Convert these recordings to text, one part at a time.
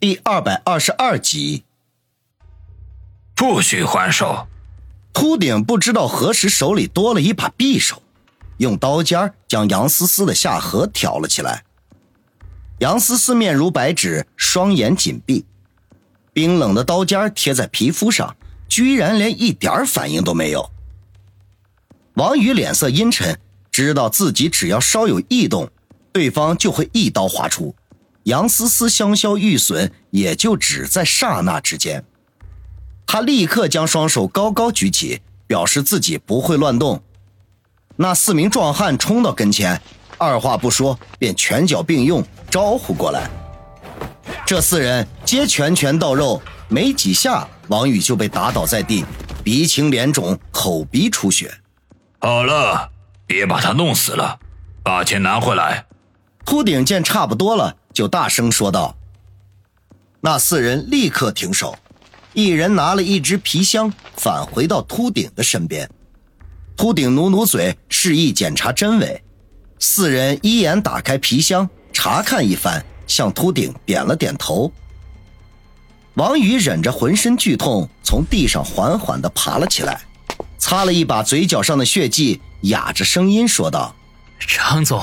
第二百二十二集，不许还手！秃顶不知道何时手里多了一把匕首，用刀尖将杨思思的下颌挑了起来。杨思思面如白纸，双眼紧闭，冰冷的刀尖贴在皮肤上，居然连一点反应都没有。王宇脸色阴沉，知道自己只要稍有异动，对方就会一刀划出。杨思思香消玉损，也就只在刹那之间。他立刻将双手高高举起，表示自己不会乱动。那四名壮汉冲到跟前，二话不说便拳脚并用招呼过来。这四人皆拳拳到肉，没几下，王宇就被打倒在地，鼻青脸肿，口鼻出血。好了，别把他弄死了，把钱拿回来。秃顶见差不多了。就大声说道：“那四人立刻停手，一人拿了一只皮箱，返回到秃顶的身边。秃顶努努嘴，示意检查真伪。四人一眼打开皮箱，查看一番，向秃顶点了点头。王宇忍着浑身剧痛，从地上缓缓地爬了起来，擦了一把嘴角上的血迹，哑着声音说道：‘张总。’”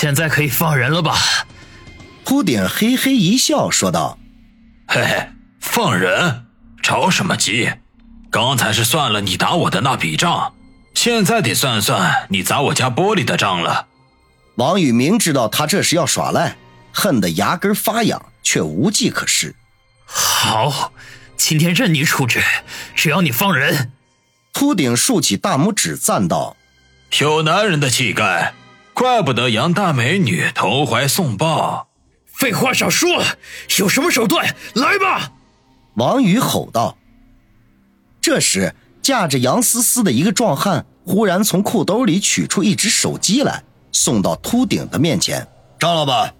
现在可以放人了吧？秃顶嘿嘿一笑，说道：“嘿嘿，放人？着什么急？刚才是算了你打我的那笔账，现在得算算你砸我家玻璃的账了。”王宇明知道他这是要耍赖，恨得牙根发痒，却无计可施。好，今天任你处置，只要你放人。秃顶竖起大拇指，赞道：“有男人的气概。”怪不得杨大美女投怀送抱。废话少说，有什么手段来吧！王宇吼道。这时，架着杨思思的一个壮汉忽然从裤兜里取出一只手机来，送到秃顶的面前。张老板，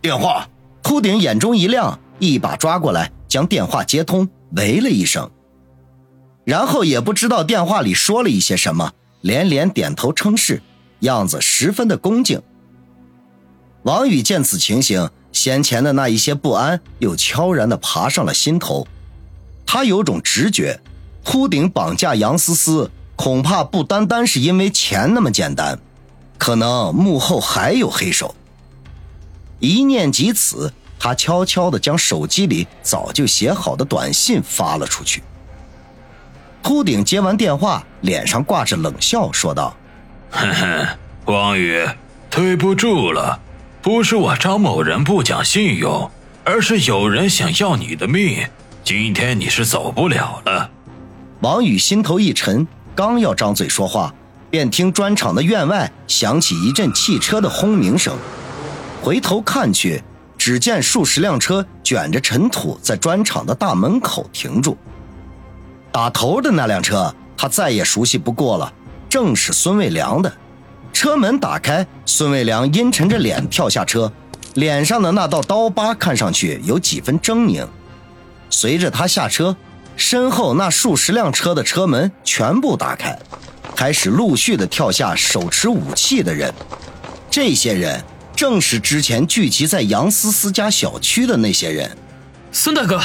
电话。秃顶眼中一亮，一把抓过来，将电话接通，喂了一声，然后也不知道电话里说了一些什么，连连点头称是。样子十分的恭敬。王宇见此情形，先前的那一些不安又悄然的爬上了心头。他有种直觉，秃顶绑架杨思思，恐怕不单单是因为钱那么简单，可能幕后还有黑手。一念及此，他悄悄的将手机里早就写好的短信发了出去。秃顶接完电话，脸上挂着冷笑，说道。哼哼，王宇，对不住了，不是我张某人不讲信用，而是有人想要你的命，今天你是走不了了。王宇心头一沉，刚要张嘴说话，便听砖厂的院外响起一阵汽车的轰鸣声，回头看去，只见数十辆车卷着尘土在砖厂的大门口停住。打头的那辆车，他再也熟悉不过了。正是孙卫良的，车门打开，孙卫良阴沉着脸跳下车，脸上的那道刀疤看上去有几分狰狞。随着他下车，身后那数十辆车的车门全部打开，开始陆续的跳下手持武器的人。这些人正是之前聚集在杨思思家小区的那些人。孙大哥，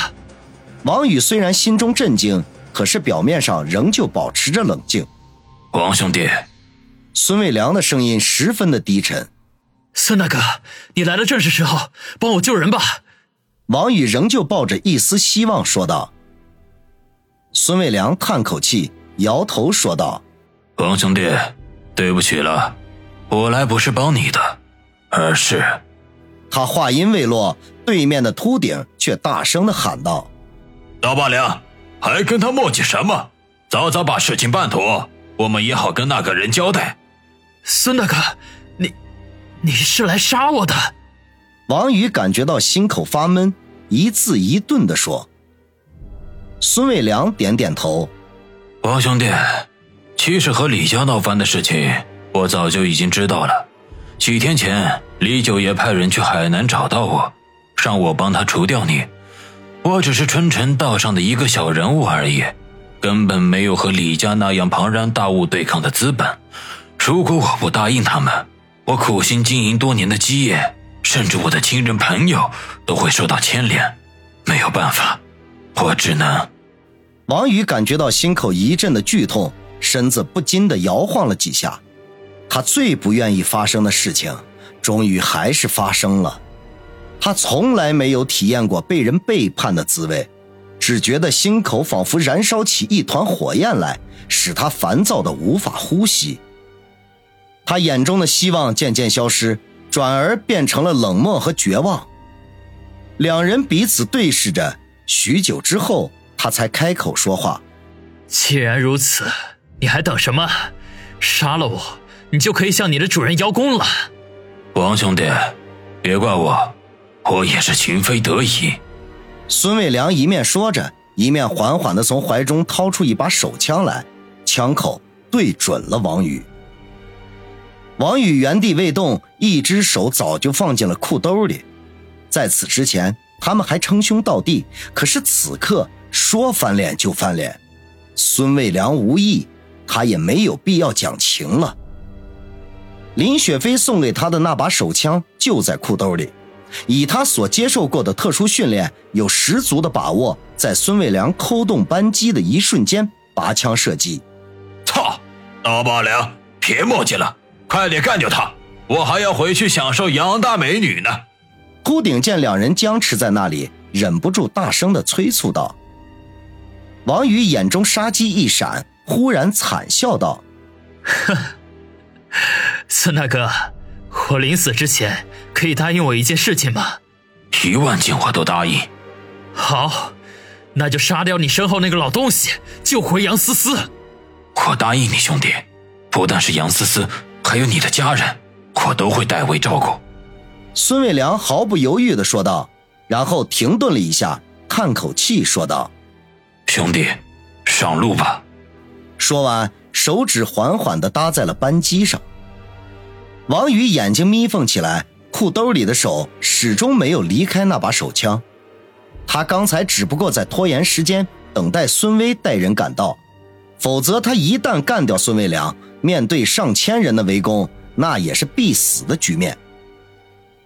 王宇虽然心中震惊，可是表面上仍旧保持着冷静。王兄弟，孙卫良的声音十分的低沉。孙大哥，你来的正是时候，帮我救人吧。王宇仍旧抱着一丝希望说道。孙卫良叹口气，摇头说道：“王兄弟，对不起了，我来不是帮你的，而是……”他话音未落，对面的秃顶却大声的喊道：“老八两，还跟他磨叽什么？早早把事情办妥！”我们也好跟那个人交代。孙大哥，你，你是来杀我的？王宇感觉到心口发闷，一字一顿的说。孙伟良点点头。王兄弟，其实和李家闹翻的事情，我早就已经知道了。几天前，李九爷派人去海南找到我，让我帮他除掉你。我只是春城道上的一个小人物而已。根本没有和李家那样庞然大物对抗的资本。如果我不答应他们，我苦心经营多年的基业甚至我的亲人朋友都会受到牵连。没有办法，我只能……王宇感觉到心口一阵的剧痛，身子不禁的摇晃了几下。他最不愿意发生的事情，终于还是发生了。他从来没有体验过被人背叛的滋味，只觉得心口仿佛燃烧起一团火焰来，使他烦躁的无法呼吸。他眼中的希望渐渐消失，转而变成了冷漠和绝望。两人彼此对视着，许久之后，他才开口说话：“既然如此，你还等什么？杀了我，你就可以向你的主人邀功了。”王兄弟，别怪我。我也是情非得已。孙卫良一面说着，一面缓缓地从怀中掏出一把手枪来，枪口对准了王宇。王宇原地未动，一只手早就放进了裤兜里。在此之前，他们还称兄道弟，可是此刻说翻脸就翻脸。孙卫良无意，他也没有必要讲情了。林雪飞送给他的那把手枪就在裤兜里。以他所接受过的特殊训练，有十足的把握，在孙卫良扣动扳机的一瞬间拔枪射击。操！刀疤良，别墨迹了，快点干掉他！我还要回去享受杨大美女呢。秃顶见两人僵持在那里，忍不住大声的催促道。王宇眼中杀机一闪，忽然惨笑道：“哼，孙大哥。”我临死之前可以答应我一件事情吗？一万件我都答应。好，那就杀掉你身后那个老东西，救回杨思思。我答应你，兄弟，不但是杨思思，还有你的家人，我都会代为照顾。孙伟良毫不犹豫的说道，然后停顿了一下，叹口气说道：“兄弟，上路吧。”说完，手指缓缓的搭在了扳机上。王宇眼睛眯缝起来，裤兜里的手始终没有离开那把手枪。他刚才只不过在拖延时间，等待孙威带人赶到。否则，他一旦干掉孙卫良，面对上千人的围攻，那也是必死的局面。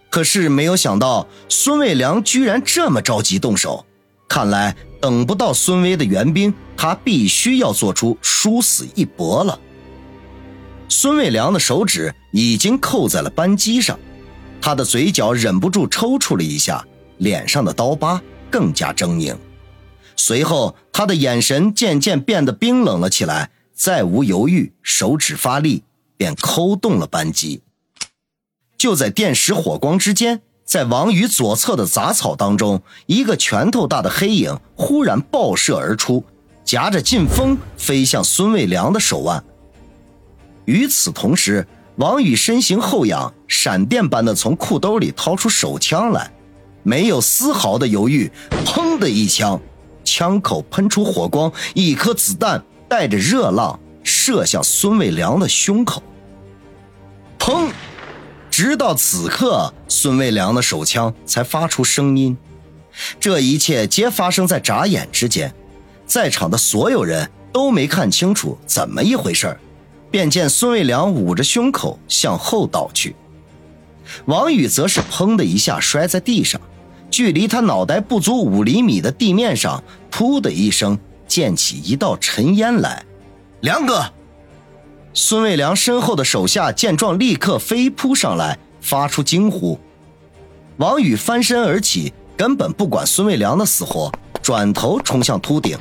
可是没有想到，孙卫良居然这么着急动手。看来等不到孙威的援兵，他必须要做出殊死一搏了。孙卫良的手指已经扣在了扳机上，他的嘴角忍不住抽搐了一下，脸上的刀疤更加狰狞。随后，他的眼神渐渐变得冰冷了起来，再无犹豫，手指发力，便扣动了扳机。就在电石火光之间，在王宇左侧的杂草当中，一个拳头大的黑影忽然爆射而出，夹着劲风飞向孙卫良的手腕。与此同时，王宇身形后仰，闪电般的从裤兜里掏出手枪来，没有丝毫的犹豫，砰的一枪，枪口喷出火光，一颗子弹带着热浪射向孙卫良的胸口。砰！直到此刻，孙卫良的手枪才发出声音。这一切皆发生在眨眼之间，在场的所有人都没看清楚怎么一回事儿。便见孙卫良捂着胸口向后倒去，王宇则是砰的一下摔在地上，距离他脑袋不足五厘米的地面上，噗的一声溅起一道尘烟来。梁哥，孙卫良身后的手下见状，立刻飞扑上来，发出惊呼。王宇翻身而起，根本不管孙卫良的死活，转头冲向秃顶。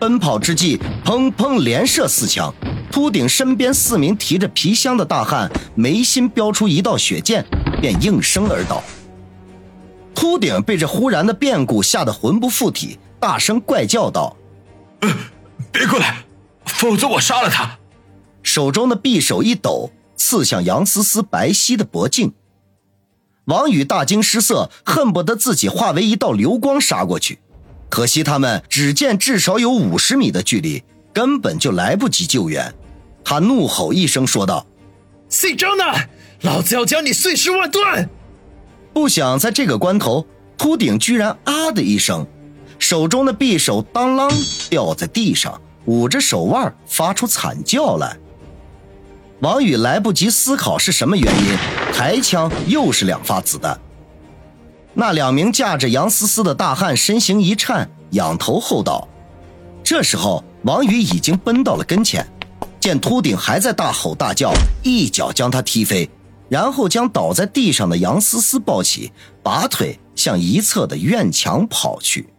奔跑之际，砰砰连射四枪。秃顶身边四名提着皮箱的大汉眉心飙出一道血剑，便应声而倒。秃顶被这忽然的变故吓得魂不附体，大声怪叫道：“别过来，否则我杀了他！”手中的匕首一抖，刺向杨思思白皙的脖颈。王宇大惊失色，恨不得自己化为一道流光杀过去。可惜他们只见至少有五十米的距离，根本就来不及救援。他怒吼一声说道：“姓张的，老子要将你碎尸万段！”不想在这个关头，秃顶居然啊的一声，手中的匕首当啷掉在地上，捂着手腕发出惨叫来。王宇来不及思考是什么原因，抬枪又是两发子弹。那两名架着杨思思的大汉身形一颤，仰头后倒。这时候，王宇已经奔到了跟前，见秃顶还在大吼大叫，一脚将他踢飞，然后将倒在地上的杨思思抱起，拔腿向一侧的院墙跑去。